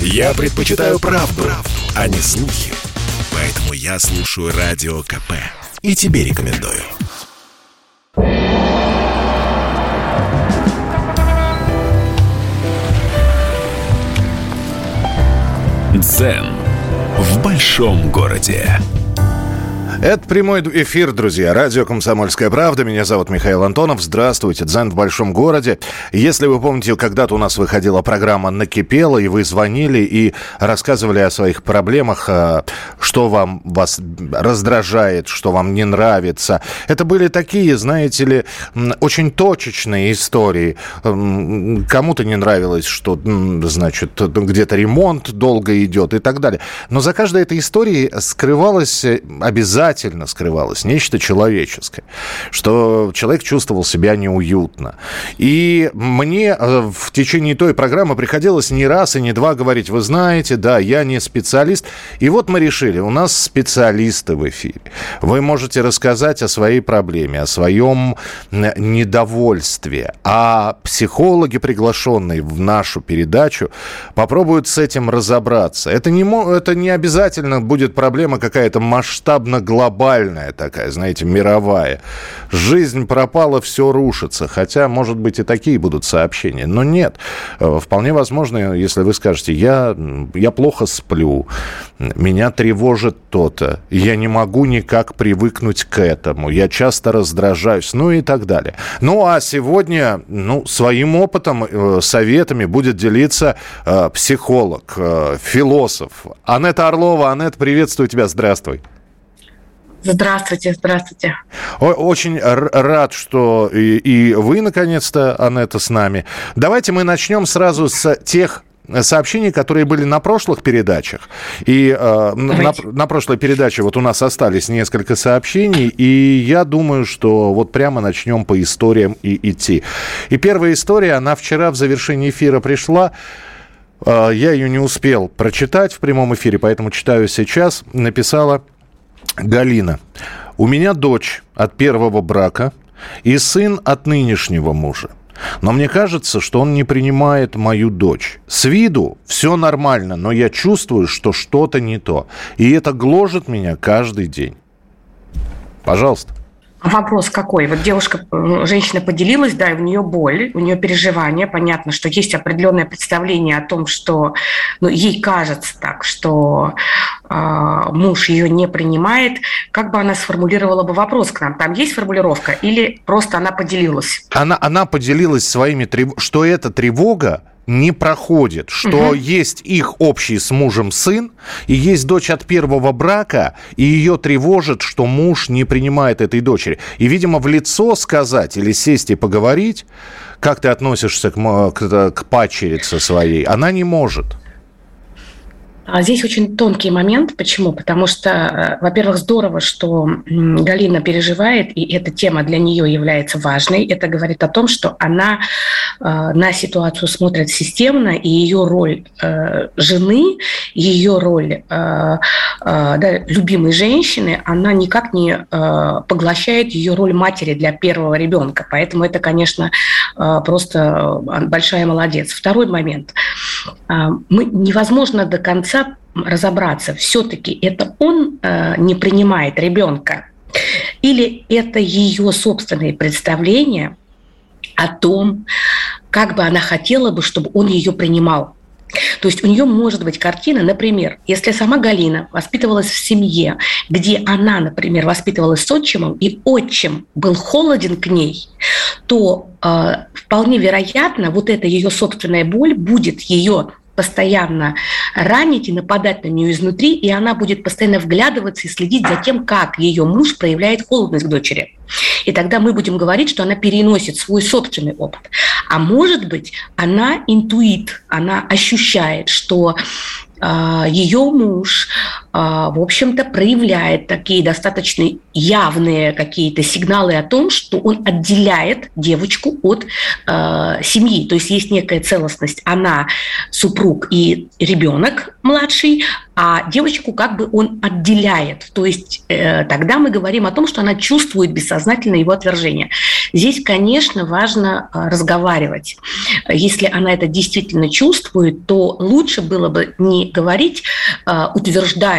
Я предпочитаю правду, правду, а не слухи. Поэтому я слушаю Радио КП. И тебе рекомендую. Дзен в большом городе. Это прямой эфир, друзья. Радио «Комсомольская правда». Меня зовут Михаил Антонов. Здравствуйте. Дзен в большом городе. Если вы помните, когда-то у нас выходила программа «Накипело», и вы звонили и рассказывали о своих проблемах, э, что вам вас раздражает, что вам не нравится. Это были такие, знаете ли, очень точечные истории. Кому-то не нравилось, что, значит, где-то ремонт долго идет и так далее. Но за каждой этой историей скрывалось обязательно обязательно скрывалось нечто человеческое, что человек чувствовал себя неуютно. И мне э, в течение той программы приходилось не раз и не два говорить, вы знаете, да, я не специалист. И вот мы решили, у нас специалисты в эфире. Вы можете рассказать о своей проблеме, о своем недовольстве. А психологи, приглашенные в нашу передачу, попробуют с этим разобраться. Это не, это не обязательно будет проблема какая-то масштабно глобальная такая, знаете, мировая. Жизнь пропала, все рушится. Хотя, может быть, и такие будут сообщения. Но нет. Э, вполне возможно, если вы скажете, я, я плохо сплю, меня тревожит то-то, я не могу никак привыкнуть к этому, я часто раздражаюсь, ну и так далее. Ну а сегодня, ну, своим опытом, э, советами будет делиться э, психолог, философ Анетта Орлова. Анетта, приветствую тебя, здравствуй. Здравствуйте, здравствуйте. Очень рад, что и, и вы, наконец-то, Анетта, с нами. Давайте мы начнем сразу с тех сообщений, которые были на прошлых передачах. И э, на, на прошлой передаче вот у нас остались несколько сообщений, и я думаю, что вот прямо начнем по историям и идти. И первая история, она вчера в завершении эфира пришла. Э, я ее не успел прочитать в прямом эфире, поэтому читаю сейчас. Написала Галина. У меня дочь от первого брака и сын от нынешнего мужа. Но мне кажется, что он не принимает мою дочь. С виду все нормально, но я чувствую, что что-то не то. И это гложет меня каждый день. Пожалуйста. Вопрос какой? Вот девушка, женщина поделилась, да, и у нее боль, у нее переживания. Понятно, что есть определенное представление о том, что ну, ей кажется так, что э, муж ее не принимает. Как бы она сформулировала бы вопрос к нам? Там есть формулировка или просто она поделилась? Она, она поделилась своими, что это тревога не проходит, что угу. есть их общий с мужем сын, и есть дочь от первого брака, и ее тревожит, что муж не принимает этой дочери. И, видимо, в лицо сказать или сесть и поговорить, как ты относишься к, к, к пачерице своей, она не может. А здесь очень тонкий момент. Почему? Потому что, э, во-первых, здорово, что Галина переживает, и эта тема для нее является важной. Это говорит о том, что она э, на ситуацию смотрит системно, и ее роль э, жены, ее роль да, любимой женщины, она никак не поглощает ее роль матери для первого ребенка. Поэтому это, конечно, просто большая молодец. Второй момент. Мы невозможно до конца конца разобраться, все-таки это он э, не принимает ребенка, или это ее собственные представления о том, как бы она хотела бы, чтобы он ее принимал. То есть у нее может быть картина, например, если сама Галина воспитывалась в семье, где она, например, воспитывалась с отчимом, и отчим был холоден к ней, то э, вполне вероятно, вот эта ее собственная боль будет ее постоянно ранить и нападать на нее изнутри, и она будет постоянно вглядываться и следить за тем, как ее муж проявляет холодность к дочери. И тогда мы будем говорить, что она переносит свой собственный опыт. А может быть, она интуит, она ощущает, что а, ее муж в общем-то, проявляет такие достаточно явные какие-то сигналы о том, что он отделяет девочку от э, семьи. То есть есть некая целостность. Она супруг и ребенок младший, а девочку как бы он отделяет. То есть э, тогда мы говорим о том, что она чувствует бессознательно его отвержение. Здесь, конечно, важно э, разговаривать. Если она это действительно чувствует, то лучше было бы не говорить э,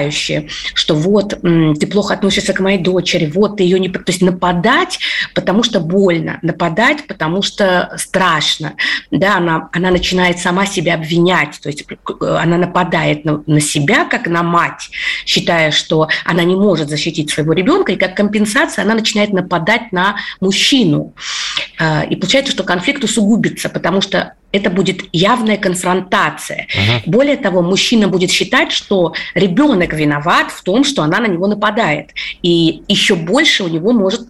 утверждающе, что вот э, ты плохо относишься к моей дочери, вот ты ее не... То есть нападать, потому что больно, нападать, потому что страшно. Да, она, она начинает сама себя обвинять, то есть э, она нападает на, на себя, как на мать, считая, что она не может защитить своего ребенка, и как компенсация она начинает нападать на мужчину. А, и получается, что конфликт усугубится, потому что это будет явная конфронтация. Угу. Более того, мужчина будет считать, что ребенок виноват в том, что она на него нападает. И еще больше у него может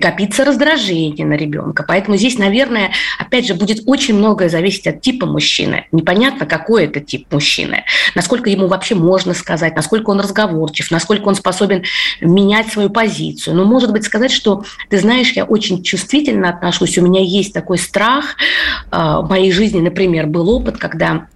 копиться раздражение на ребенка. Поэтому здесь, наверное, опять же, будет очень многое зависеть от типа мужчины. Непонятно, какой это тип мужчины. Насколько ему вообще можно сказать, насколько он разговорчив, насколько он способен менять свою позицию. Но, может быть, сказать, что, ты знаешь, я очень чувствительно отношусь, у меня есть такой страх э, моей жизни, жизни, например, был опыт, когда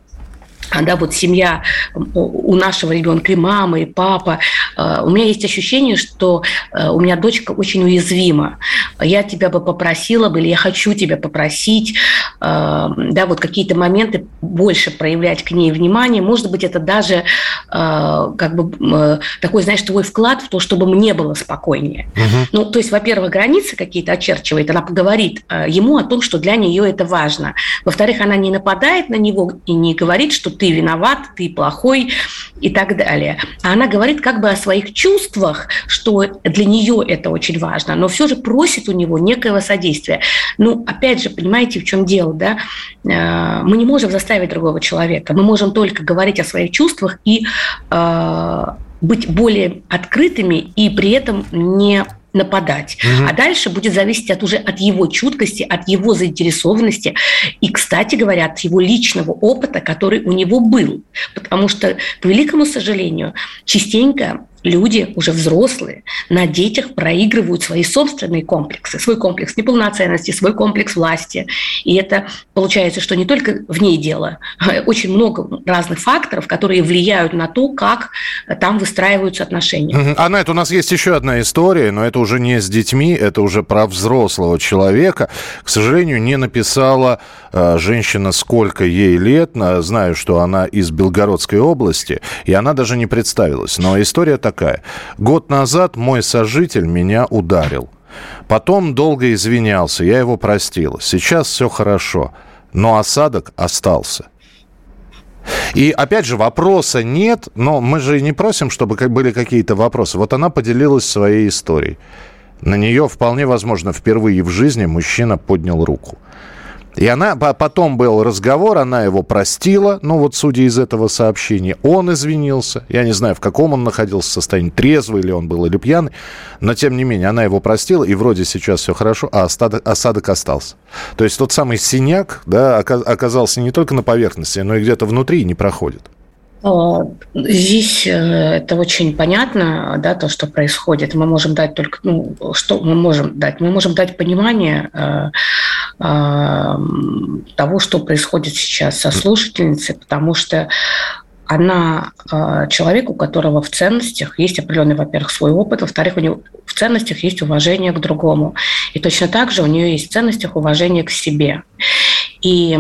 да, вот семья у нашего ребенка, и мама, и папа. Э, у меня есть ощущение, что э, у меня дочка очень уязвима. Я тебя бы попросила бы, или я хочу тебя попросить, э, да, вот какие-то моменты больше проявлять к ней внимание. Может быть, это даже как бы такой, знаешь, твой вклад в то, чтобы мне было спокойнее. Угу. Ну, то есть, во-первых, границы какие-то очерчивает, она поговорит ему о том, что для нее это важно. Во-вторых, она не нападает на него и не говорит, что ты виноват, ты плохой и так далее. А она говорит как бы о своих чувствах, что для нее это очень важно, но все же просит у него некоего содействия. Ну, опять же, понимаете, в чем дело, да? Э, мы не можем заставить другого человека, мы можем только говорить о своих чувствах и э, быть более открытыми и при этом не нападать. Угу. А дальше будет зависеть от уже от его чуткости, от его заинтересованности и, кстати говоря, от его личного опыта, который у него был. Потому что, к великому сожалению, частенько люди, уже взрослые, на детях проигрывают свои собственные комплексы, свой комплекс неполноценности, свой комплекс власти. И это получается, что не только в ней дело, очень много разных факторов, которые влияют на то, как там выстраиваются отношения. Аннет, у нас есть еще одна история, но это уже не с детьми, это уже про взрослого человека. К сожалению, не написала э, женщина, сколько ей лет. Знаю, что она из Белгородской области, и она даже не представилась. Но история такая такая. Год назад мой сожитель меня ударил. Потом долго извинялся, я его простила. Сейчас все хорошо, но осадок остался. И опять же, вопроса нет, но мы же не просим, чтобы были какие-то вопросы. Вот она поделилась своей историей. На нее вполне возможно впервые в жизни мужчина поднял руку. И она, потом был разговор, она его простила, ну вот судя из этого сообщения, он извинился. Я не знаю, в каком он находился состоянии, трезвый ли он был или пьяный, но тем не менее она его простила, и вроде сейчас все хорошо, а осадок, осадок остался. То есть тот самый синяк да, оказался не только на поверхности, но и где-то внутри не проходит. Здесь э, это очень понятно, да, то, что происходит. Мы можем дать только, ну, что мы можем дать? Мы можем дать понимание э, того, что происходит сейчас со слушательницей, потому что она э, человек, у которого в ценностях есть определенный, во-первых, свой опыт, во-вторых, у него в ценностях есть уважение к другому. И точно так же у нее есть в ценностях уважение к себе. И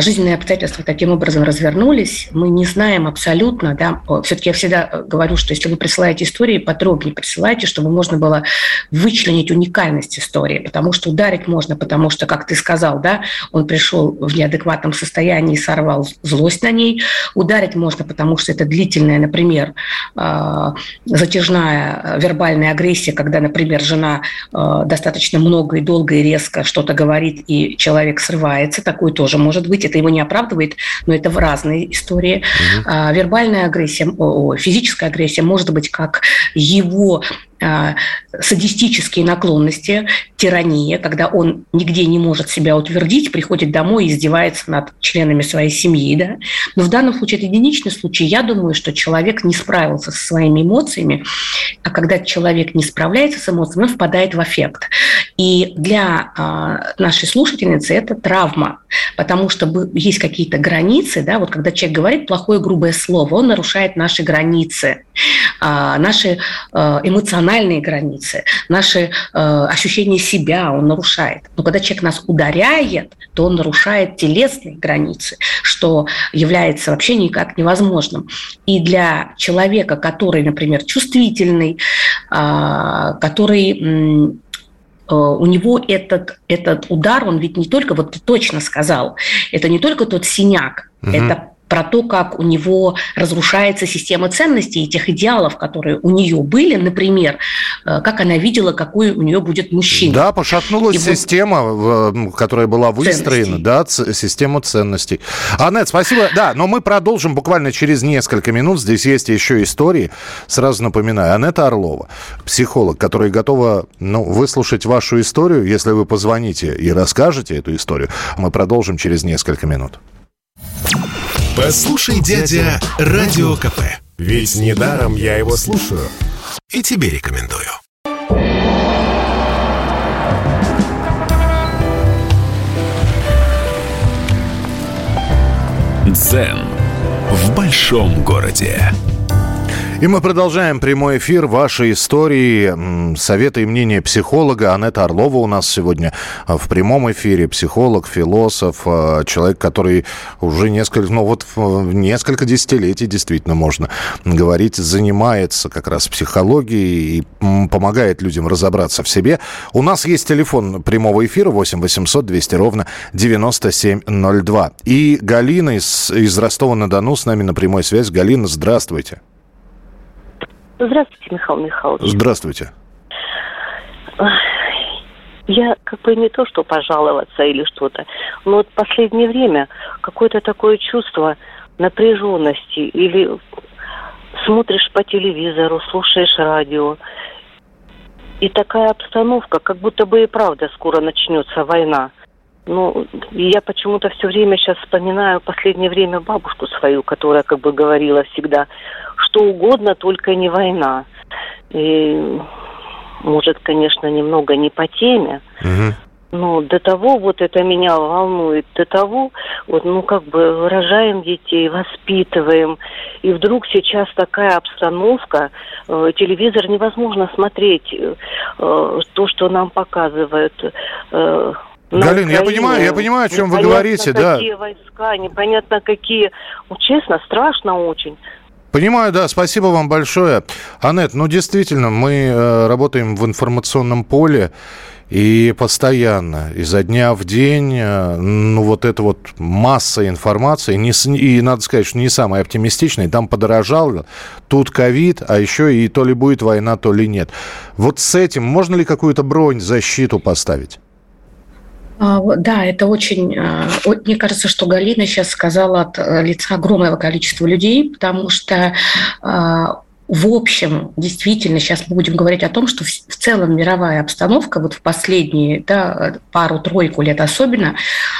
жизненные обстоятельства таким образом развернулись, мы не знаем абсолютно, да, все-таки я всегда э, говорю, что если вы присылаете истории, подробнее присылайте, чтобы можно было вычленить уникальность истории, потому что ударить можно, потому что, как ты сказал, да, он пришел в неадекватном состоянии и сорвал злость на ней, ударить можно, потому что это длительная, например, а, затяжная э, вербальная агрессия, когда, например, жена э, достаточно много и долго и резко что-то говорит, и человек срывается, такой тоже может может быть, это его не оправдывает, но это в разные истории. Угу. А, вербальная агрессия, о, физическая агрессия может быть как его садистические наклонности, тирания, когда он нигде не может себя утвердить, приходит домой и издевается над членами своей семьи. Да? Но в данном случае это единичный случай. Я думаю, что человек не справился со своими эмоциями, а когда человек не справляется с эмоциями, он впадает в аффект. И для э, нашей слушательницы это травма, потому что есть какие-то границы, да, вот когда человек говорит плохое грубое слово, он нарушает наши границы, э, наши э, эмоциональные границы, наши э, ощущения себя он нарушает. Но когда человек нас ударяет, то он нарушает телесные границы, что является вообще никак невозможным. И для человека, который, например, чувствительный, который Э, у него этот, этот удар, он ведь не только, вот ты точно сказал, это не только тот синяк, угу. это про то, как у него разрушается система ценностей и тех идеалов, которые у нее были, например, э, как она видела, какой у нее будет мужчина. Да, пошатнулась и система, вот... которая была выстроена, ценностей. да, система ценностей. Аннет, спасибо. Да, но мы продолжим буквально через несколько минут. Здесь есть еще истории. Сразу напоминаю, Анетта Орлова, психолог, которая готова ну, выслушать вашу историю. Если вы позвоните и расскажете эту историю, мы продолжим через несколько минут. Послушай, дядя, Радио КП. Ведь недаром я его слушаю. И тебе рекомендую. Дзен в большом городе. И мы продолжаем прямой эфир. Ваши истории, советы и мнения психолога. Анетта Орлова у нас сегодня в прямом эфире. Психолог, философ, а, человек, который уже несколько, ну вот несколько десятилетий действительно можно говорить, занимается как раз психологией и помогает людям разобраться в себе. У нас есть телефон прямого эфира 8 800 200 ровно 9702. И Галина из, из Ростова-на-Дону с нами на прямой связи. Галина, здравствуйте. Здравствуйте, Михаил Михайлович. Здравствуйте. Я как бы не то, что пожаловаться или что-то, но вот в последнее время какое-то такое чувство напряженности или смотришь по телевизору, слушаешь радио, и такая обстановка, как будто бы и правда скоро начнется война. Ну, я почему-то все время сейчас вспоминаю последнее время бабушку свою, которая как бы говорила всегда, что угодно, только не война. И, может, конечно, немного не по теме, угу. но до того вот это меня волнует, до того вот, ну, как бы рожаем детей, воспитываем, и вдруг сейчас такая обстановка, э, телевизор невозможно смотреть, э, э то, что нам показывают. Э, Галина, я понимаю, я понимаю, о чем вы говорите, какие да. какие войска, непонятно какие. Ну, честно, страшно очень. Понимаю, да, спасибо вам большое. Анет, ну действительно, мы э, работаем в информационном поле, и постоянно, изо дня в день, э, ну, вот эта вот масса информации, не, и надо сказать, что не самая оптимистичная, там подорожал, тут ковид, а еще и то ли будет война, то ли нет. Вот с этим можно ли какую-то бронь, защиту поставить? А, да, это очень... А, мне кажется, что Галина сейчас сказала от э, лица огромного количества людей, потому что а, в общем, действительно, сейчас мы будем говорить о том, что в, целом мировая обстановка вот в последние да, пару-тройку лет особенно,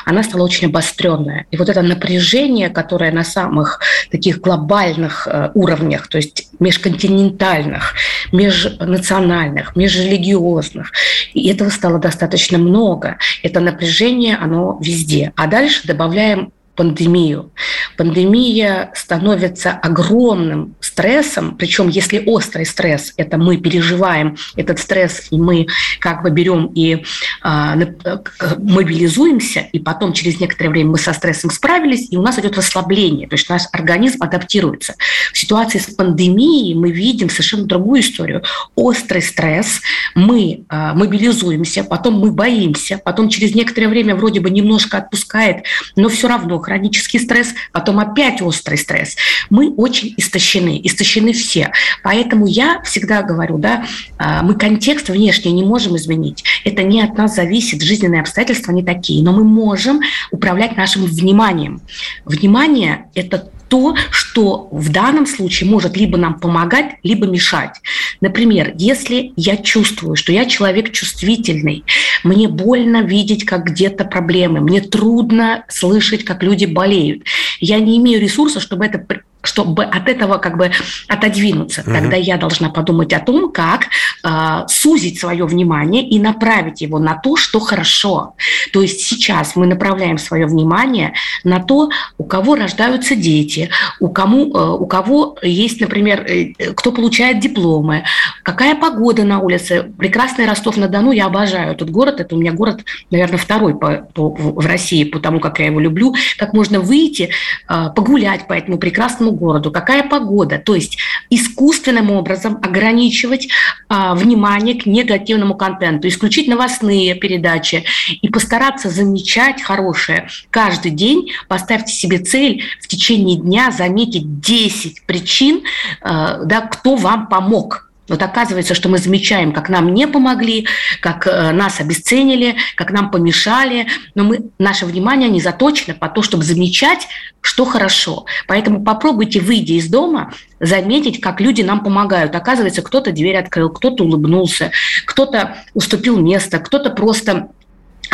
она стала очень обостренная. И вот это напряжение, которое на самых таких глобальных э, уровнях, то есть межконтинентальных, межнациональных, межрелигиозных, и этого стало достаточно много. Это напряжение, оно везде. А дальше добавляем пандемию. Пандемия становится огромным стрессом, причем если острый стресс, это мы переживаем этот стресс, и мы как бы берем и а, э, мобилизуемся, и потом через некоторое время мы со стрессом справились, и у нас идет расслабление, то есть наш организм адаптируется. В ситуации с пандемией мы видим совершенно другую историю. Острый стресс, мы а, мобилизуемся, потом мы боимся, потом через некоторое время вроде бы немножко отпускает, но все равно хронический стресс, потом опять острый стресс. Мы очень истощены, истощены все. Поэтому я всегда говорю, да, а, мы контекст внешний не можем изменить. Это не от нас зависит, жизненные обстоятельства не такие, но мы можем управлять нашим вниманием. Внимание – это то, что в данном случае может либо нам помогать, либо мешать. Например, если я чувствую, что я человек чувствительный, мне больно видеть, как где-то проблемы, мне трудно слышать, как люди болеют, я не имею ресурса, чтобы это чтобы от этого как бы отодвинуться. Угу. Тогда я должна подумать о том, как э, сузить свое внимание и направить его на то, что хорошо. То есть сейчас мы направляем свое внимание на то, у кого рождаются дети, у, кому, э, у кого есть, например, э, кто получает дипломы, какая погода на улице. Прекрасный Ростов-на-Дону, я обожаю этот город, это у меня город, наверное, второй по, по, в России, потому как я его люблю, как можно выйти, э, погулять по этому прекрасному городу, какая погода. То есть искусственным образом ограничивать а, внимание к негативному контенту, исключить новостные передачи и постараться замечать хорошее. Каждый день поставьте себе цель в течение дня заметить 10 причин, а, да, кто вам помог вот оказывается, что мы замечаем, как нам не помогли, как э, нас обесценили, как нам помешали, но мы, наше внимание не заточено по то, чтобы замечать, что хорошо. Поэтому попробуйте, выйдя из дома, заметить, как люди нам помогают. Оказывается, кто-то дверь открыл, кто-то улыбнулся, кто-то уступил место, кто-то просто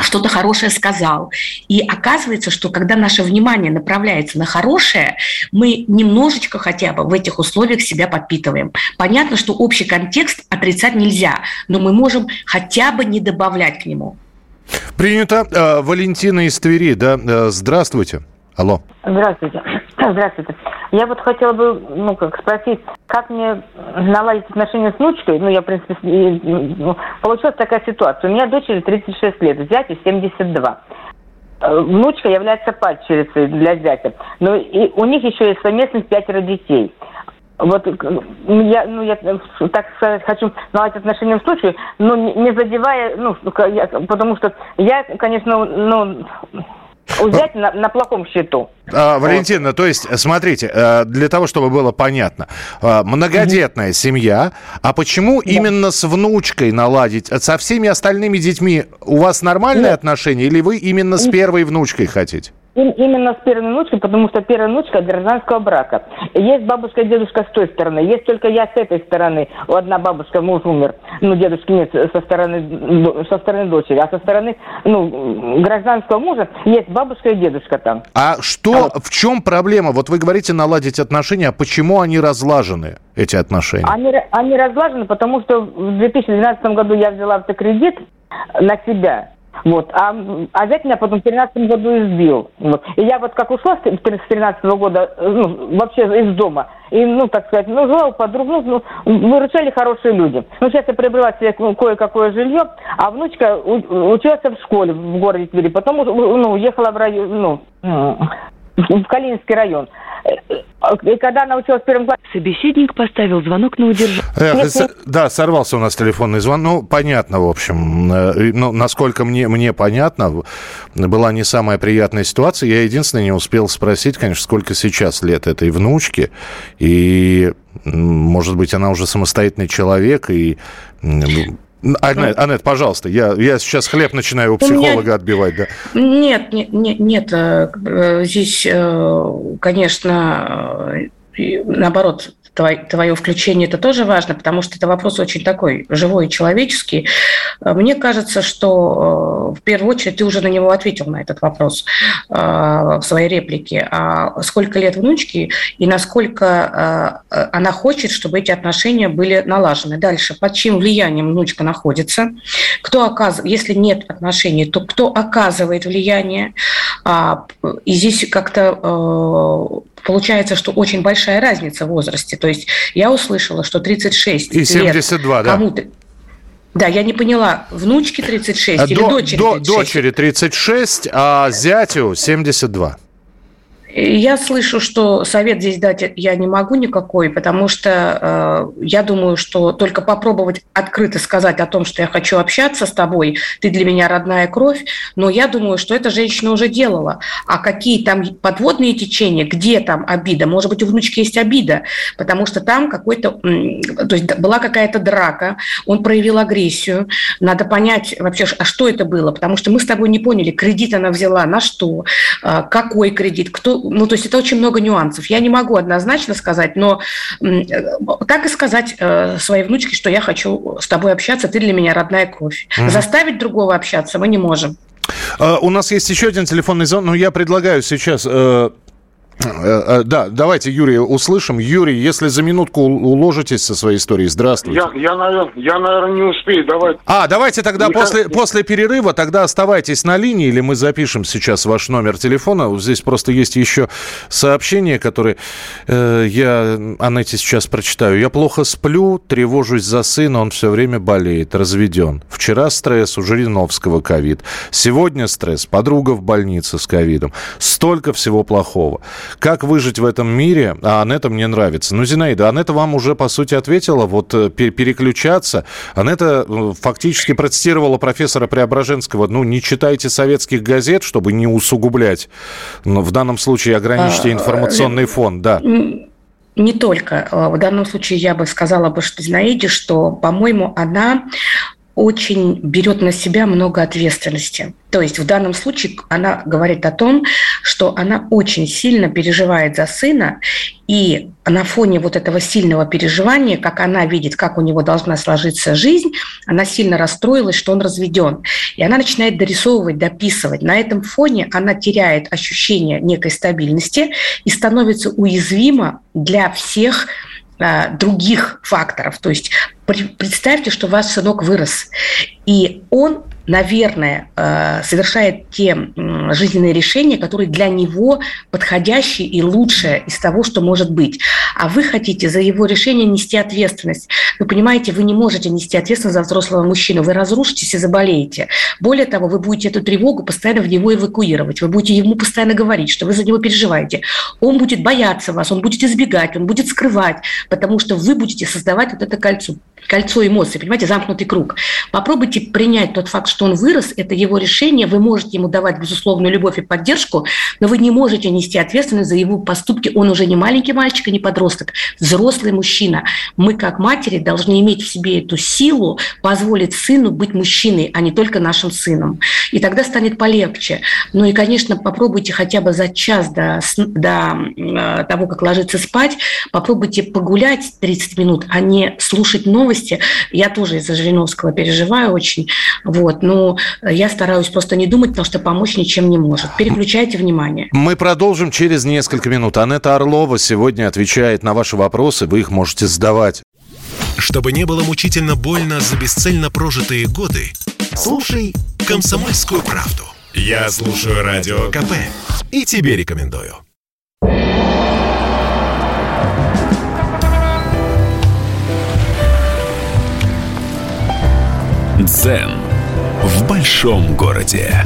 что-то хорошее сказал. И оказывается, что когда наше внимание направляется на хорошее, мы немножечко хотя бы в этих условиях себя подпитываем. Понятно, что общий контекст отрицать нельзя, но мы можем хотя бы не добавлять к нему. Принято. Э, Валентина из Твери, да, э, здравствуйте. Алло. Здравствуйте. Здравствуйте. Я вот хотела бы, ну, как спросить, как мне наладить отношения с внучкой? Ну, я, в принципе, ну, получилась такая ситуация. У меня дочери 36 лет, зятю 72. Э, внучка является падчерицей для зятя. Но и у них еще есть совместных пятеро детей. Вот я, ну, я, так сказать, хочу наладить отношения в случае, но не задевая, ну, потому что я, конечно, ну, взять на, на плохом счету. А, Валентина, то есть, смотрите, э, для того, чтобы было понятно, э, многодетная mm семья, а почему да. именно с внучкой наладить? Со всеми остальными детьми у вас нормальные Нет. отношения или вы именно с первой внучкой хотите? Именно с первой внучкой, потому что первая внучка гражданского брака. Есть бабушка и дедушка с той стороны, есть только я с этой стороны. У одна бабушка, муж умер, ну, дедушки нет, со стороны, со стороны дочери, а со стороны, ну, гражданского мужа есть бабушка и дедушка там. А что, а в чем проблема? Вот вы говорите наладить отношения, а почему они разлажены, эти отношения? Они, они разлажены, потому что в 2012 году я взяла автокредит на себя. Вот. А, а зять меня потом в 13 году избил. Вот. И я вот как ушла с 13 года, ну, вообще из дома, и, ну, так сказать, ну, жила у подруг, ну, ну, выручали хорошие люди. Ну, сейчас я приобрела себе кое-какое жилье, а внучка училась в школе в городе Твери, потом, ну, уехала в район, ну, в Калининский район. И когда она училась в первом классе... Собеседник поставил звонок на удержание. Эх, да, сорвался у нас телефонный звонок. Ну, понятно, в общем. Э, ну, насколько мне, мне понятно, была не самая приятная ситуация. Я единственное не успел спросить, конечно, сколько сейчас лет этой внучке. И, может быть, она уже самостоятельный человек, и Анет, Анет, пожалуйста, я, я сейчас хлеб начинаю у психолога меня... отбивать, да? Нет, нет, нет, нет, э, э, здесь, э, конечно, наоборот, твое включение это тоже важно, потому что это вопрос очень такой живой человеческий. Мне кажется, что в первую очередь ты уже на него ответил, на этот вопрос в своей реплике. А сколько лет внучке и насколько она хочет, чтобы эти отношения были налажены. Дальше, под чьим влиянием внучка находится, кто оказывает, если нет отношений, то кто оказывает влияние. А, и здесь как-то получается, что очень большая разница в возрасте. То есть я услышала, что 36 И 72, лет кому-то... Да, я не поняла, внучки 36 до, или дочери 36? До, дочери 36, а зятю 72. Я слышу, что совет здесь дать я не могу никакой, потому что э, я думаю, что только попробовать открыто сказать о том, что я хочу общаться с тобой, ты для меня родная кровь, но я думаю, что эта женщина уже делала. А какие там подводные течения, где там обида? Может быть, у внучки есть обида, потому что там какой-то, то есть была какая-то драка, он проявил агрессию. Надо понять вообще, а что это было, потому что мы с тобой не поняли, кредит она взяла на что, э, какой кредит, кто ну, то есть это очень много нюансов. Я не могу однозначно сказать, но так и сказать э, своей внучке, что я хочу с тобой общаться, ты для меня родная кровь. Mm-hmm. Заставить другого общаться мы не можем. Uh, у нас есть еще один телефонный звонок, но я предлагаю сейчас Э, э, да, давайте, Юрий, услышим. Юрий, если за минутку уложитесь со своей историей, здравствуйте. Я, я, наверное, я, наверное, не успею. Давай. А, давайте тогда Никак... после, после перерыва, тогда оставайтесь на линии, или мы запишем сейчас ваш номер телефона. Здесь просто есть еще сообщение, которое э, я Анетте сейчас прочитаю. Я плохо сплю, тревожусь за сына, он все время болеет, разведен. Вчера стресс у Жириновского ковид. Сегодня стресс, подруга в больнице с ковидом. Столько всего плохого. Как выжить в этом мире? А Анетта мне нравится. Ну, Зинаида, Анетта вам уже, по сути, ответила. Вот э, переключаться. Анетта э, фактически процитировала профессора Преображенского. Ну, не читайте советских газет, чтобы не усугублять. Но в данном случае ограничьте а, информационный фон. Да. Не только. В данном случае я бы сказала бы, что Зинаиде, что, по-моему, она очень берет на себя много ответственности. То есть в данном случае она говорит о том, что она очень сильно переживает за сына, и на фоне вот этого сильного переживания, как она видит, как у него должна сложиться жизнь, она сильно расстроилась, что он разведен. И она начинает дорисовывать, дописывать. На этом фоне она теряет ощущение некой стабильности и становится уязвима для всех а, других факторов. То есть представьте, что ваш сынок вырос, и он наверное, э, совершает те жизненные решения, которые для него подходящие и лучшие из того, что может быть. А вы хотите за его решение нести ответственность. Вы понимаете, вы не можете нести ответственность за взрослого мужчину. Вы разрушитесь и заболеете. Более того, вы будете эту тревогу постоянно в него эвакуировать. Вы будете ему постоянно говорить, что вы за него переживаете. Он будет бояться вас, он будет избегать, он будет скрывать, потому что вы будете создавать вот это кольцо, кольцо эмоций, понимаете, замкнутый круг. Попробуйте принять тот факт, что он вырос, это его решение, вы можете ему давать безусловную любовь и поддержку, но вы не можете нести ответственность за его поступки. Он уже не маленький мальчик и не подросток, взрослый мужчина. Мы, как матери, должны иметь в себе эту силу, позволить сыну быть мужчиной, а не только нашим сыном. И тогда станет полегче. Ну и, конечно, попробуйте хотя бы за час до, до э, того, как ложиться спать, попробуйте погулять 30 минут, а не слушать новости. Я тоже из-за Жириновского переживаю очень. Вот. Но я стараюсь просто не думать, потому что помочь ничем не может. Переключайте внимание. Мы продолжим через несколько минут. Анетта Орлова сегодня отвечает на ваши вопросы. Вы их можете задавать. Чтобы не было мучительно больно за бесцельно прожитые годы, слушай «Комсомольскую правду». Я слушаю Радио КП и тебе рекомендую. Дзен в большом городе.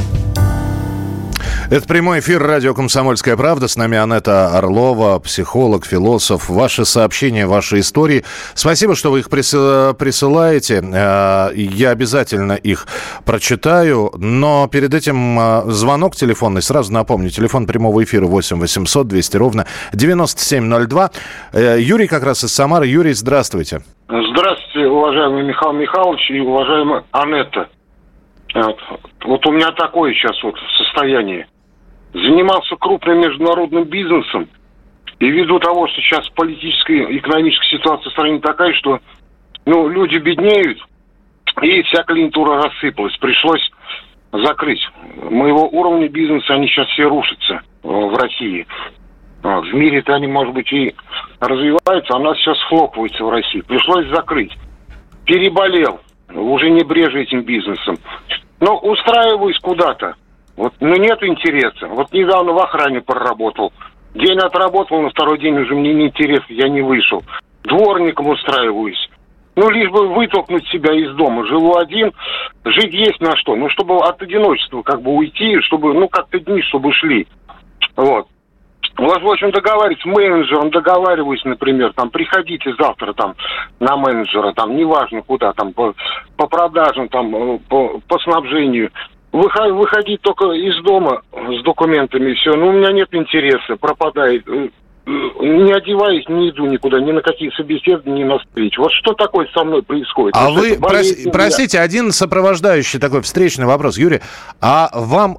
Это прямой эфир радио «Комсомольская правда». С нами Анетта Орлова, психолог, философ. Ваши сообщения, ваши истории. Спасибо, что вы их присылаете. Э, я обязательно их прочитаю. Но перед этим э, звонок телефонный. Сразу напомню. Телефон прямого эфира 8 800 200 ровно 9702. Э, Юрий как раз из Самары. Юрий, здравствуйте. Здравствуйте, уважаемый Михаил Михайлович и уважаемая Анетта. Вот, у меня такое сейчас вот состояние занимался крупным международным бизнесом, и ввиду того, что сейчас политическая экономическая ситуация в стране такая, что ну, люди беднеют, и вся клиентура рассыпалась. Пришлось закрыть. Моего уровня бизнеса, они сейчас все рушатся в России. В мире-то они, может быть, и развиваются, а у нас сейчас хлопывается в России. Пришлось закрыть. Переболел. Уже не брежу этим бизнесом. Но устраиваюсь куда-то. Вот, ну, нет интереса. Вот недавно в охране проработал. День отработал, на второй день уже мне не интересно, я не вышел. Дворником устраиваюсь. Ну, лишь бы вытолкнуть себя из дома. Живу один, жить есть на что. Ну, чтобы от одиночества как бы уйти, чтобы, ну, как-то дни, чтобы шли. Вот. Вот, в общем, договариваюсь с менеджером, договариваюсь, например, там, приходите завтра там на менеджера, там, неважно куда, там, по, по продажам, там, э, по, по снабжению. Выходить только из дома с документами, все. Ну, у меня нет интереса, пропадает. Э, э, не одеваюсь, не иду никуда, ни на какие собеседования, ни на встречи. Вот что такое со мной происходит? А вот вы, прос, простите, один сопровождающий такой встречный вопрос, Юрий, а вам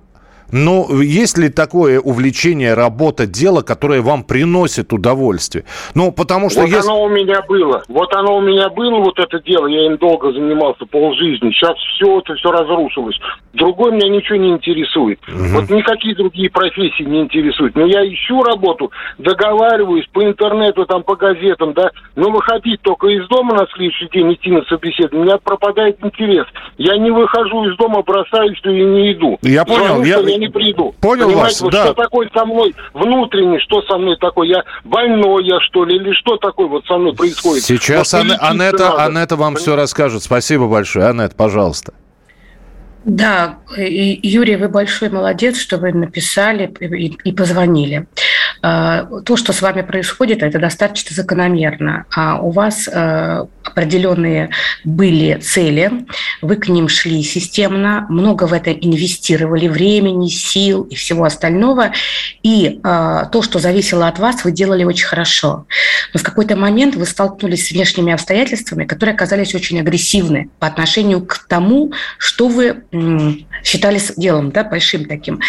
но есть ли такое увлечение, работа, дело, которое вам приносит удовольствие? Ну, потому что... Вот если... оно у меня было. Вот оно у меня было, вот это дело. Я им долго занимался, полжизни. Сейчас все это все разрушилось. Другой меня ничего не интересует. Угу. Вот никакие другие профессии не интересуют. Но я ищу работу, договариваюсь по интернету, там, по газетам, да. Но выходить только из дома на следующий день, идти на собеседование, у меня пропадает интерес. Я не выхожу из дома, бросаюсь и не иду. Я понял. я... я не приду. Понял Понимаете, вас, вот да. Что такое со мной внутренне, что со мной такое? Я больной я, что ли, или что такое вот со мной происходит? Сейчас вот, Ан- Анетта, Анетта вам все расскажет. Спасибо большое. Анет, пожалуйста. Да, Юрий, вы большой молодец, что вы написали и, и позвонили. А, то, что с вами происходит, это достаточно закономерно. А у вас а, определенные были цели, вы к ним шли системно, много в это инвестировали времени, сил и всего остального. И то, что зависело от вас, вы делали очень хорошо. Но в какой-то момент вы столкнулись с внешними обстоятельствами, которые оказались очень агрессивны по отношению к тому, что вы считали делом, да, большим таким.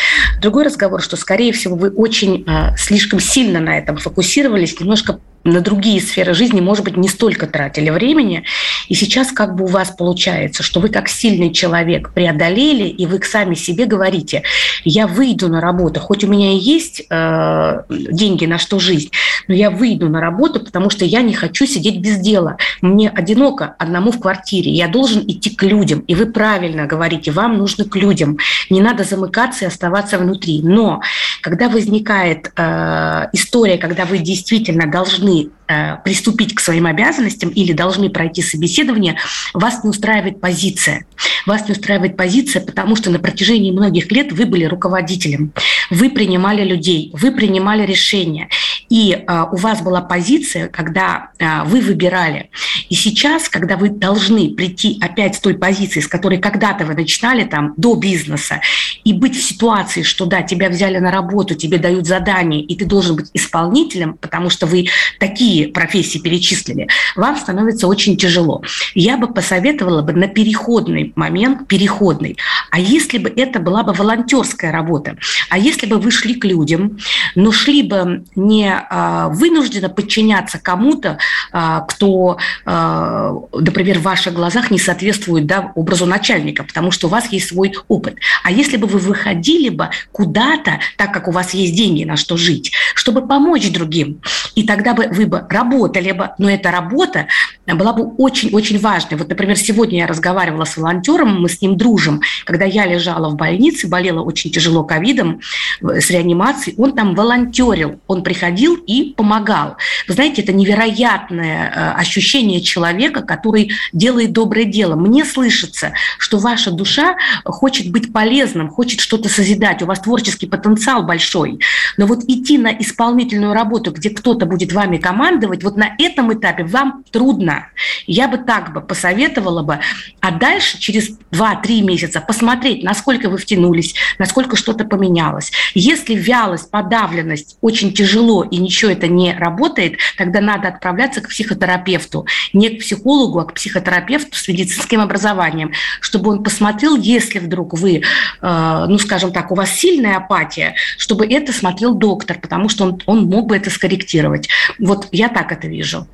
Другой разговор, что, скорее всего, вы очень слишком сильно на этом фокусировались, немножко на другие сферы жизни, может быть, не столько тратили времени. И сейчас как бы у вас получается, что вы как сильный человек преодолели, и вы сами себе говорите, я выйду на работу, хоть у меня и есть э, деньги на что жизнь, но я выйду на работу, потому что я не хочу сидеть без дела. Мне одиноко одному в квартире, я должен идти к людям. И вы правильно говорите, вам нужно к людям. Не надо замыкаться и оставаться внутри. Но когда возникает э, история, когда вы действительно должны Э, приступить к своим обязанностям или должны пройти собеседование, вас не устраивает позиция. Вас не устраивает позиция, потому что на протяжении многих лет вы были руководителем, вы принимали людей, вы принимали решения. И а, у вас была позиция, когда а, вы выбирали. И сейчас, когда вы должны прийти опять с той позиции, с которой когда-то вы начинали там до бизнеса, и быть в ситуации, что да, тебя взяли на работу, тебе дают задание, и ты должен быть исполнителем, потому что вы такие профессии перечислили, вам становится очень тяжело. Я бы посоветовала бы на переходный момент, переходный. А если бы это была бы волонтерская работа? А если бы вы шли к людям, но шли бы не а, вынужденно подчиняться кому-то, а, кто, а, например, в ваших глазах не соответствует да, образу начальника, потому что у вас есть свой опыт. А если бы вы выходили бы куда-то, так как у вас есть деньги на что жить, чтобы помочь другим, и тогда бы вы бы работали бы, но эта работа была бы очень-очень важной. Вот, например, сегодня я разговаривала с волонтером, мы с ним дружим. Когда я лежала в больнице, болела очень тяжело ковидом, с реанимацией, он там волонтерил, он приходил и помогал. Вы знаете, это невероятное э, ощущение человека, который делает доброе дело. Мне слышится, что ваша душа хочет быть полезным, хочет что-то созидать, у вас творческий потенциал большой. Но вот идти на исполнительную работу, где кто-то будет вами командовать, вот на этом этапе вам трудно. Я бы так бы посоветовала бы, а дальше через 2-3 месяца посмотреть, насколько вы втянулись, насколько что-то поменялось. Если вялость, подавленность очень тяжело и ничего это не работает, тогда надо отправляться к психотерапевту. Не к психологу, а к психотерапевту с медицинским образованием, чтобы он посмотрел, если вдруг вы, э, ну, скажем так, у вас сильная апатия, чтобы это смотрел доктор, потому что он, он мог бы это скорректировать. Вот я так это вижу.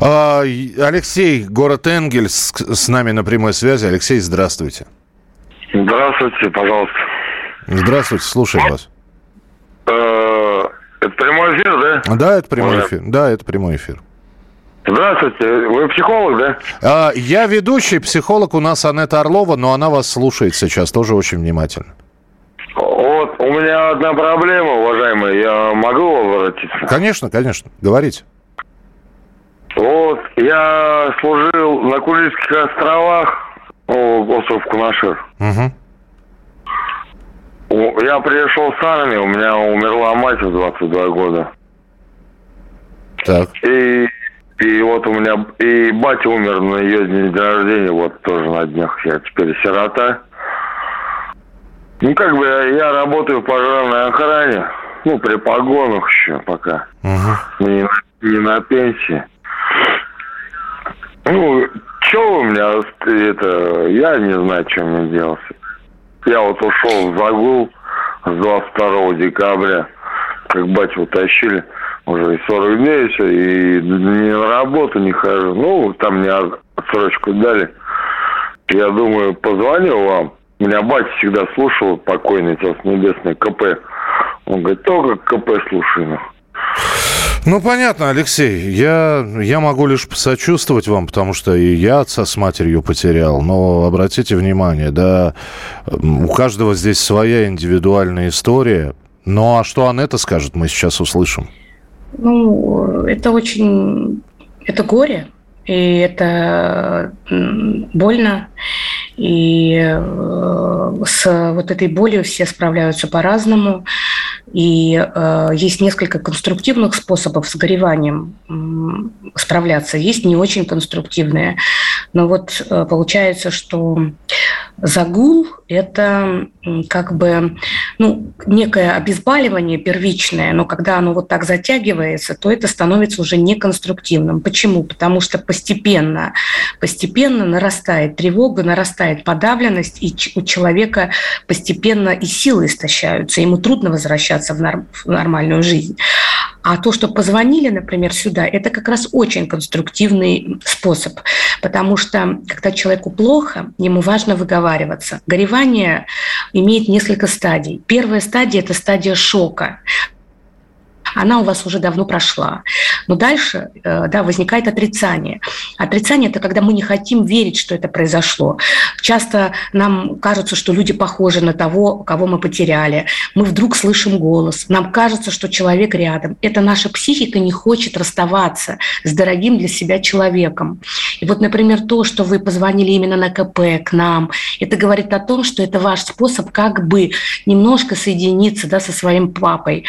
А, Алексей, город Энгельс, с нами на прямой связи. Алексей, здравствуйте. Здравствуйте, пожалуйста. Здравствуйте, слушаем вас. Это прямой эфир, да? Да, это прямой эфир. Да, это прямой эфир. Здравствуйте, вы психолог, да? А, я ведущий, психолог у нас Анетта Орлова, но она вас слушает сейчас тоже очень внимательно. Вот, у меня одна проблема, уважаемый, я могу обратиться? Конечно, конечно, говорите. Вот, я служил на Курильских островах, о, остров Кунашир. Угу. Я пришел с армии, у меня умерла мать в 22 года. Так. И, и вот у меня, и батя умер на ее день рождения, вот тоже на днях. Я теперь сирота. Ну, как бы я, я работаю в пожарной охране, ну, при погонах еще пока. Угу. Не, не на пенсии. Ну, что у меня, это, я не знаю, что мне делать. Я вот ушел в загул с 22 декабря, как батю утащили, уже и 40 дней все, и ни на работу не хожу. Ну, там мне отсрочку дали. Я думаю, позвонил вам. Меня батя всегда слушал, покойный, Царство Небесное, КП. Он говорит, только КП слушай. Ну. Ну, понятно, Алексей. Я, я могу лишь посочувствовать вам, потому что и я отца с матерью потерял. Но обратите внимание, да, у каждого здесь своя индивидуальная история. Ну, а что Анетта скажет, мы сейчас услышим. Ну, это очень... Это горе, и это больно. И э, с вот этой болью все справляются по-разному. И э, есть несколько конструктивных способов с гореванием э, справляться, есть не очень конструктивные. Но вот э, получается, что загул – это как бы ну, некое обезболивание первичное, но когда оно вот так затягивается, то это становится уже неконструктивным. Почему? Потому что постепенно, постепенно нарастает тревога, нарастает подавленность, и у человека постепенно и силы истощаются, ему трудно возвращаться в, норм, в нормальную жизнь. А то, что позвонили, например, сюда, это как раз очень конструктивный способ, потому что когда человеку плохо, ему важно выговариваться. Горевание имеет несколько стадий. Первая стадия – это стадия шока она у вас уже давно прошла. Но дальше э, да, возникает отрицание. Отрицание – это когда мы не хотим верить, что это произошло. Часто нам кажется, что люди похожи на того, кого мы потеряли. Мы вдруг слышим голос. Нам кажется, что человек рядом. Это наша психика не хочет расставаться с дорогим для себя человеком. И вот, например, то, что вы позвонили именно на КП к нам, это говорит о том, что это ваш способ как бы немножко соединиться да, со своим папой.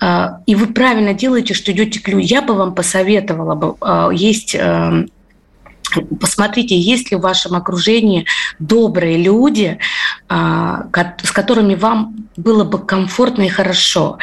А, и вы правильно делаете, что идете к людям. Я бы вам посоветовала бы, а, есть эм, Посмотрите, есть ли в вашем окружении добрые люди, а, с которыми вам было бы комфортно и хорошо.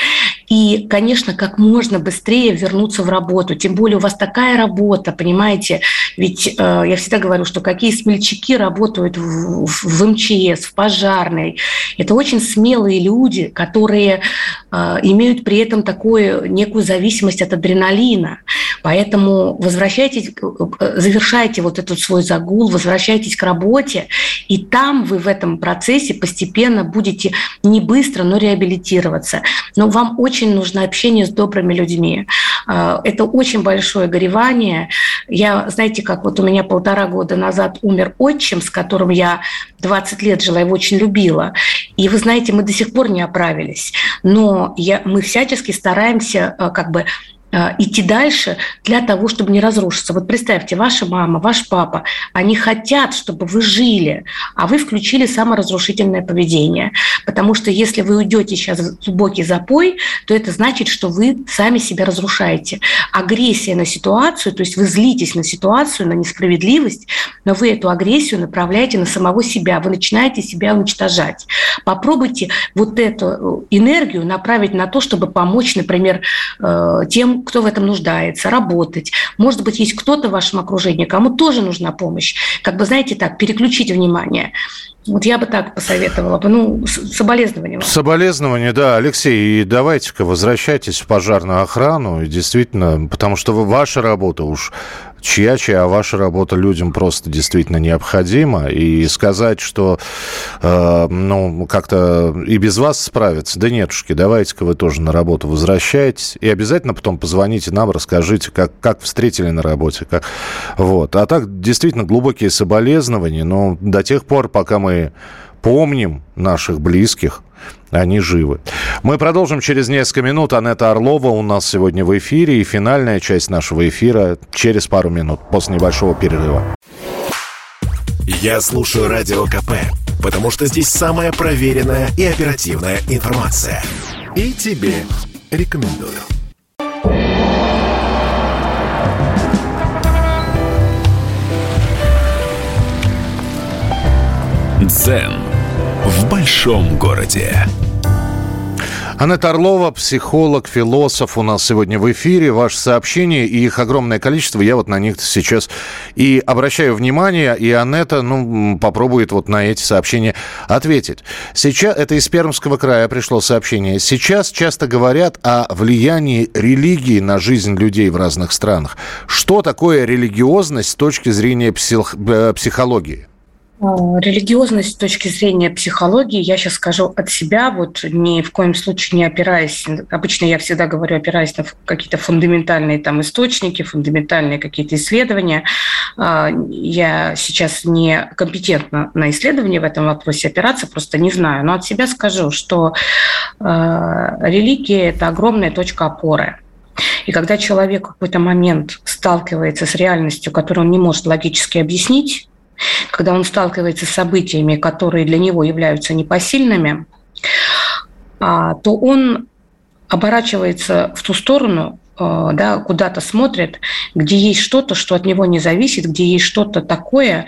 И, конечно, как можно быстрее вернуться в работу. Тем более у вас такая работа, понимаете? Ведь э, я всегда говорю, что какие смельчаки работают в, в, в МЧС, в пожарной. Это очень смелые люди, которые э, имеют при этом такую некую зависимость от адреналина. Поэтому возвращайтесь, э, завершайте вот этот свой загул, возвращайтесь к работе, и там вы в этом процессе постепенно будете не быстро, но реабилитироваться. Но вам очень нужно общение с добрыми людьми. А, это очень большое горевание. Я, знаете, как вот у меня полтора года назад умер отчим, с которым я 20 лет жила, его очень любила. И вы знаете, мы до сих пор не оправились. Но я, мы всячески стараемся а, как бы идти дальше для того, чтобы не разрушиться. Вот представьте, ваша мама, ваш папа, они хотят, чтобы вы жили, а вы включили саморазрушительное поведение. Потому что если вы уйдете сейчас в глубокий запой, то это значит, что вы сами себя разрушаете. Агрессия на ситуацию, то есть вы злитесь на ситуацию, на несправедливость, но вы эту агрессию направляете на самого себя, вы начинаете себя уничтожать. Попробуйте вот эту энергию направить на то, чтобы помочь, например, э, кто в этом нуждается, работать. Может быть, есть кто-то в вашем окружении, кому тоже нужна помощь. Как бы, знаете, так, переключить внимание. Вот я бы так посоветовала. Ну, соболезнования. Соболезнования, да. Алексей, и давайте-ка возвращайтесь в пожарную охрану. И действительно, потому что ваша работа уж чья-чья, а ваша работа людям просто действительно необходима. И сказать, что э, ну, как-то и без вас справиться, да нетушки, давайте-ка вы тоже на работу возвращайтесь. И обязательно потом позвоните нам, расскажите, как, как встретили на работе. Как... Вот. А так, действительно, глубокие соболезнования, но до тех пор, пока мы помним наших близких, они живы. Мы продолжим через несколько минут. Анетта Орлова у нас сегодня в эфире. И финальная часть нашего эфира через пару минут, после небольшого перерыва. Я слушаю Радио КП потому что здесь самая проверенная и оперативная информация. И тебе рекомендую. Дзен в большом городе. Анетта Орлова, психолог, философ у нас сегодня в эфире. Ваши сообщения и их огромное количество. Я вот на них сейчас и обращаю внимание. И Анетта, ну, попробует вот на эти сообщения ответить. Сейчас, это из Пермского края пришло сообщение. Сейчас часто говорят о влиянии религии на жизнь людей в разных странах. Что такое религиозность с точки зрения псих, э, психологии? А, религиозность с точки зрения психологии, я сейчас скажу от себя, вот ни в коем случае не опираясь, обычно я всегда говорю, опираясь на какие-то фундаментальные там источники, фундаментальные какие-то исследования. А, я сейчас не компетентна на исследование в этом вопросе опираться, просто не знаю. Но от себя скажу, что а, религия – это огромная точка опоры. И когда человек в какой-то момент сталкивается с реальностью, которую он не может логически объяснить, когда он сталкивается с событиями, которые для него являются непосильными, а, то он оборачивается в ту сторону, а, да, куда-то смотрит, где есть что-то, что от него не зависит, где есть что-то такое,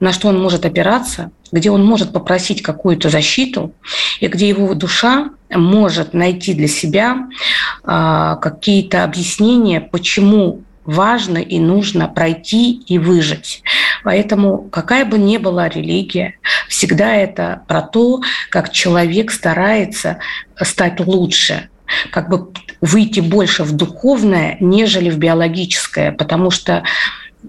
на что он может опираться, где он может попросить какую-то защиту, и где его душа может найти для себя а, какие-то объяснения, почему важно и нужно пройти и выжить. Поэтому какая бы ни была религия, всегда это про то, как человек старается стать лучше, как бы выйти больше в духовное, нежели в биологическое, потому что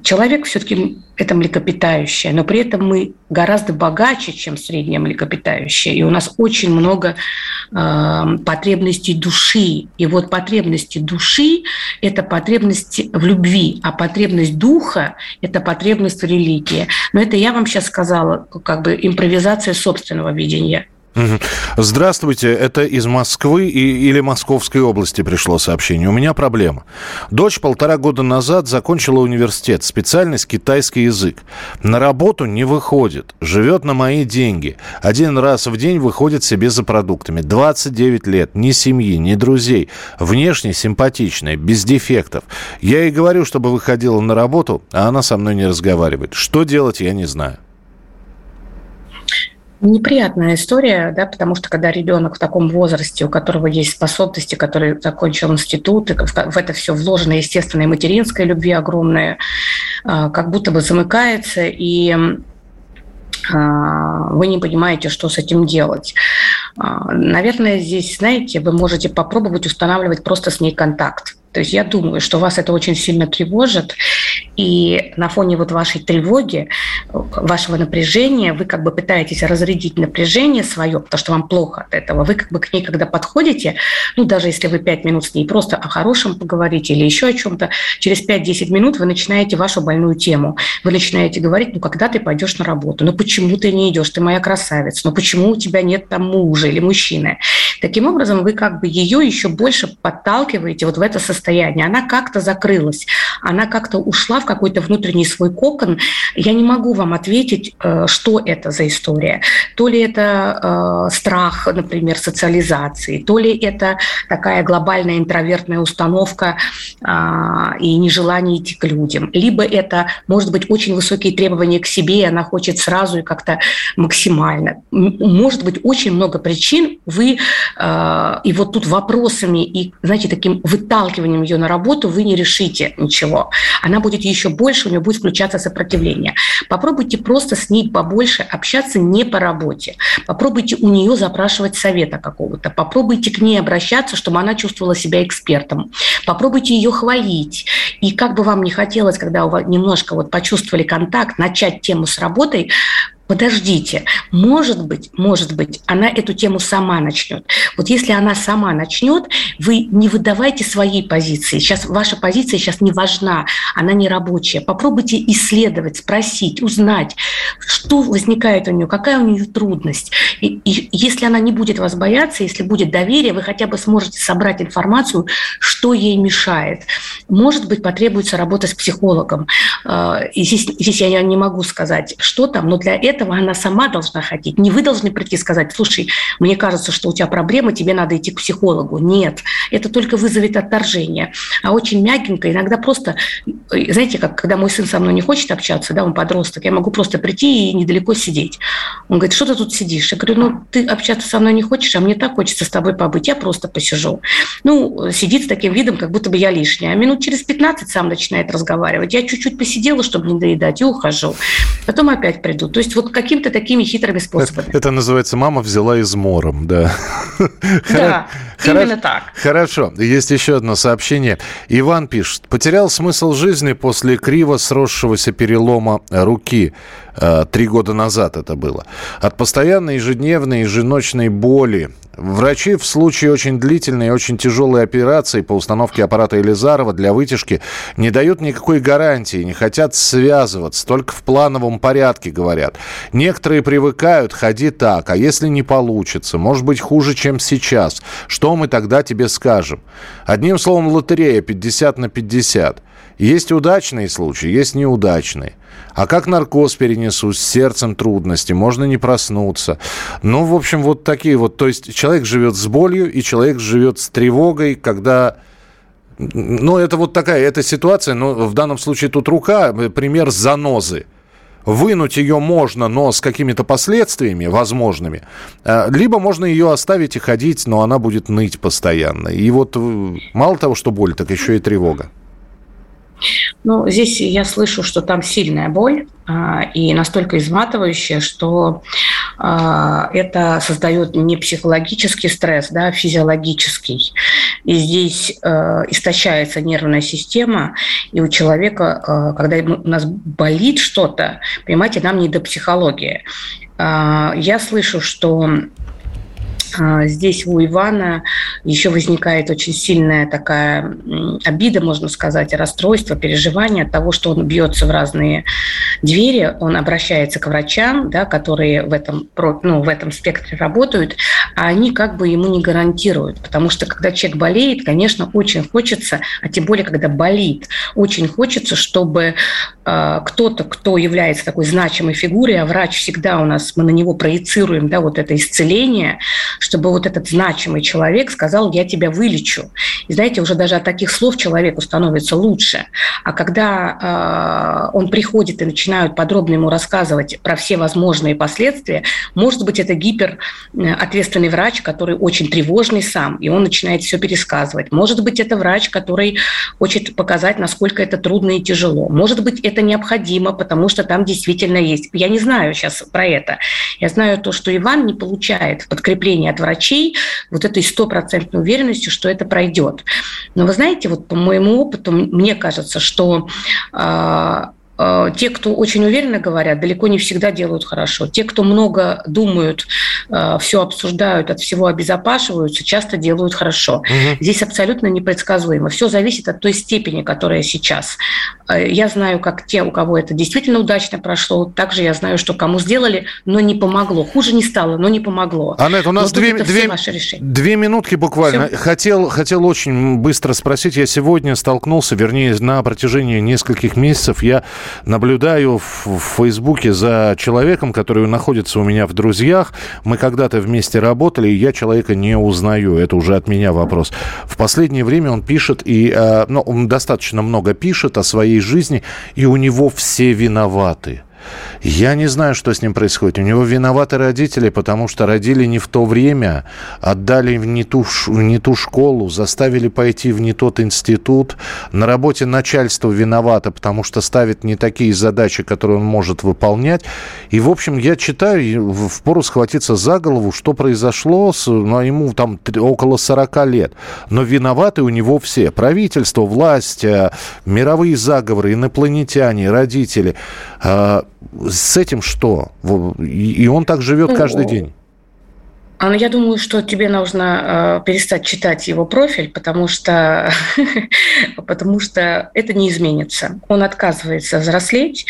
человек все-таки это млекопитающее, но при этом мы гораздо богаче, чем среднее млекопитающее, и у нас очень много э, потребностей души. И вот потребности души – это потребности в любви, а потребность духа – это потребность в религии. Но это я вам сейчас сказала, как бы импровизация собственного видения – Здравствуйте, это из Москвы и, или Московской области пришло сообщение. У меня проблема. Дочь полтора года назад закончила университет, специальность китайский язык. На работу не выходит, живет на мои деньги. Один раз в день выходит себе за продуктами. 29 лет, ни семьи, ни друзей. Внешне симпатичная, без дефектов. Я ей говорю, чтобы выходила на работу, а она со мной не разговаривает. Что делать, я не знаю. Неприятная история, да, потому что когда ребенок в таком возрасте, у которого есть способности, который закончил институт, и в это все вложено, естественно, и материнская любви огромная, а, как будто бы замыкается, и а, вы не понимаете, что с этим делать. А, наверное, здесь, знаете, вы можете попробовать устанавливать просто с ней контакт. То есть я думаю, что вас это очень сильно тревожит, и на фоне вот вашей тревоги, вашего напряжения, вы как бы пытаетесь разрядить напряжение свое, потому что вам плохо от этого. Вы как бы к ней, когда подходите, ну, даже если вы пять минут с ней просто о хорошем поговорите или еще о чем-то, через 5-10 минут вы начинаете вашу больную тему. Вы начинаете говорить, ну, когда ты пойдешь на работу? Ну, почему ты не идешь? Ты моя красавица. Ну, почему у тебя нет там мужа или мужчины? Таким образом, вы как бы ее еще больше подталкиваете вот в это состояние она как-то закрылась, она как-то ушла в какой-то внутренний свой кокон. Я не могу вам ответить, э, что это за история. То ли это э, страх, например, социализации, то ли это такая глобальная интровертная установка э, и нежелание идти к людям, либо это, может быть, очень высокие требования к себе, и она хочет сразу и как-то максимально. Может быть, очень много причин. Вы и вот тут вопросами и, знаете, таким выталкиванием ее на работу вы не решите ничего. Она будет еще больше, у нее будет включаться сопротивление. Попробуйте просто с ней побольше общаться не по работе. Попробуйте у нее запрашивать совета какого-то. Попробуйте к ней обращаться, чтобы она чувствовала себя экспертом. Попробуйте ее хвалить. И как бы вам не хотелось, когда у вас немножко вот почувствовали контакт, начать тему с работой, подождите, может быть, может быть, она эту тему сама начнет. Вот если она сама начнет, вы не выдавайте своей позиции. Сейчас ваша позиция сейчас не важна, она не рабочая. Попробуйте исследовать, спросить, узнать, что возникает у нее, какая у нее трудность. И, и если она не будет вас бояться, если будет доверие, вы хотя бы сможете собрать информацию, что ей мешает. Может быть, потребуется работа с психологом. А, и здесь, здесь я не могу сказать, что там, но для этого этого она сама должна хотеть. Не вы должны прийти и сказать, слушай, мне кажется, что у тебя проблема, тебе надо идти к психологу. Нет, это только вызовет отторжение. А очень мягенько, иногда просто, знаете, как когда мой сын со мной не хочет общаться, да, он подросток, я могу просто прийти и недалеко сидеть. Он говорит, что ты тут сидишь? Я говорю, ну, ты общаться со мной не хочешь, а мне так хочется с тобой побыть, я просто посижу. Ну, сидит с таким видом, как будто бы я лишняя. А минут через 15 сам начинает разговаривать. Я чуть-чуть посидела, чтобы не доедать, и ухожу. Потом опять приду. То есть вот какими-то такими хитрыми способами. Это, это называется «мама взяла измором», да. Да, именно так. Хорошо. Есть еще одно сообщение. Иван пишет. Потерял смысл жизни после криво сросшегося перелома руки. Э, три года назад это было. От постоянной ежедневной еженочной боли. Врачи в случае очень длительной и очень тяжелой операции по установке аппарата Елизарова для вытяжки не дают никакой гарантии, не хотят связываться, только в плановом порядке говорят. Некоторые привыкают, ходи так, а если не получится, может быть хуже, чем сейчас, что мы тогда тебе скажем? Одним словом, лотерея 50 на 50. Есть удачные случаи, есть неудачные. А как наркоз перенесу, с сердцем трудности, можно не проснуться. Ну, в общем, вот такие вот. То есть человек живет с болью, и человек живет с тревогой, когда... Ну, это вот такая, эта ситуация, но в данном случае тут рука, пример занозы. Вынуть ее можно, но с какими-то последствиями возможными. А, либо можно ее оставить и ходить, но она будет ныть постоянно. И вот э, мало того, что боль, так еще и тревога. Ну, здесь я слышу, что там сильная боль а, и настолько изматывающая, что а, это создает не психологический стресс, да, а физиологический. И здесь а, истощается нервная система, и у человека, а, когда у нас болит что-то, понимаете, нам не до психологии. А, я слышу, что здесь у Ивана еще возникает очень сильная такая обида, можно сказать, расстройство, переживание от того, что он бьется в разные двери, он обращается к врачам, да, которые в этом, ну, в этом спектре работают, а они как бы ему не гарантируют. Потому что когда человек болеет, конечно, очень хочется, а тем более, когда болит, очень хочется, чтобы кто-то, кто является такой значимой фигурой, а врач всегда у нас, мы на него проецируем да, вот это исцеление, чтобы вот этот значимый человек сказал, я тебя вылечу. И знаете, уже даже от таких слов человеку становится лучше. А когда э, он приходит и начинают подробно ему рассказывать про все возможные последствия, может быть, это гиперответственный врач, который очень тревожный сам, и он начинает все пересказывать. Может быть, это врач, который хочет показать, насколько это трудно и тяжело. Может быть, это необходимо, потому что там действительно есть. Я не знаю сейчас про это. Я знаю то, что Иван не получает подкрепление от врачей вот этой стопроцентной уверенностью, что это пройдет. Но вы знаете, вот по моему опыту, мне кажется, что Э, те, кто очень уверенно говорят, далеко не всегда делают хорошо. Те, кто много думают, э, все обсуждают, от всего обезопашиваются, часто делают хорошо. Угу. Здесь абсолютно непредсказуемо. Все зависит от той степени, которая сейчас. Э, я знаю, как те, у кого это действительно удачно прошло, также я знаю, что кому сделали, но не помогло. Хуже не стало, но не помогло. Анет, у нас две, две, две минутки буквально. Хотел, хотел очень быстро спросить. Я сегодня столкнулся, вернее, на протяжении нескольких месяцев я наблюдаю в, в Фейсбуке за человеком, который находится у меня в друзьях. Мы когда-то вместе работали, и я человека не узнаю. Это уже от меня вопрос. В последнее время он пишет, и э, ну, он достаточно много пишет о своей жизни, и у него все виноваты. Я не знаю, что с ним происходит. У него виноваты родители, потому что родили не в то время, отдали в не ту, в не ту школу, заставили пойти в не тот институт. На работе начальство виновато, потому что ставит не такие задачи, которые он может выполнять. И, в общем, я читаю, в пору схватиться за голову, что произошло, с, ну, ему там около 40 лет. Но виноваты у него все. Правительство, власть, э, мировые заговоры, инопланетяне, родители. С этим что? И он так живет каждый день. А, ну, я думаю, что тебе нужно э, перестать читать его профиль, потому что, потому что это не изменится. Он отказывается взрослеть,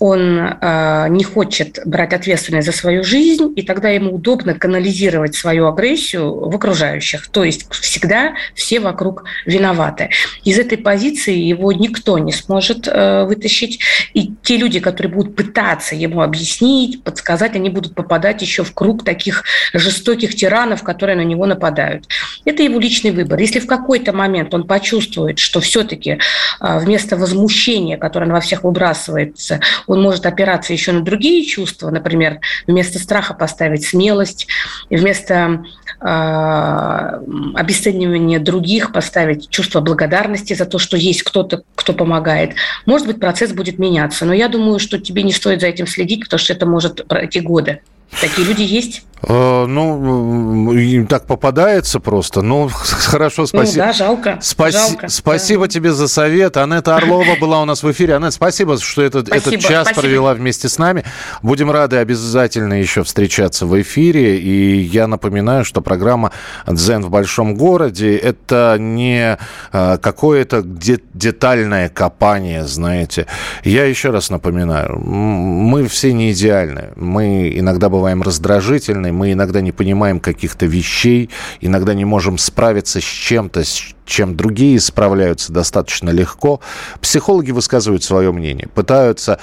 он э, не хочет брать ответственность за свою жизнь, и тогда ему удобно канализировать свою агрессию в окружающих. То есть всегда все вокруг виноваты. Из этой позиции его никто не сможет э, вытащить. И те люди, которые будут пытаться ему объяснить, подсказать, они будут попадать еще в круг таких жестоких тиранов, которые на него нападают. Это его личный выбор. Если в какой-то момент он почувствует, что все-таки э, вместо возмущения, которое он во всех выбрасывается, он может опираться еще на другие чувства, например, вместо страха поставить смелость, вместо э, обесценивания других поставить чувство благодарности за то, что есть кто-то, кто помогает. Может быть, процесс будет меняться, но я думаю, что тебе не стоит за этим следить, потому что это может пройти годы. Такие люди есть? Э, ну, так попадается просто. Ну, хорошо, спасибо. Ну, да, жалко. Спаси... жалко спасибо да. тебе за совет. Анетта Орлова была у нас в эфире. Анетта, спасибо, что этот, спасибо, этот час спасибо. провела вместе с нами. Будем рады обязательно еще встречаться в эфире. И я напоминаю, что программа «Дзен в большом городе» — это не э, какое-то детальное копание, знаете. Я еще раз напоминаю, мы все не идеальны. Мы иногда бываем раздражительны, разные, мы иногда не понимаем каких-то вещей, иногда не можем справиться с чем-то, с чем другие справляются достаточно легко. Психологи высказывают свое мнение, пытаются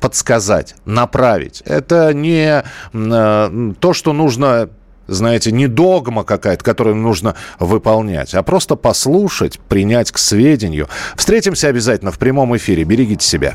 подсказать, направить. Это не э, то, что нужно знаете, не догма какая-то, которую нужно выполнять, а просто послушать, принять к сведению. Встретимся обязательно в прямом эфире. Берегите себя.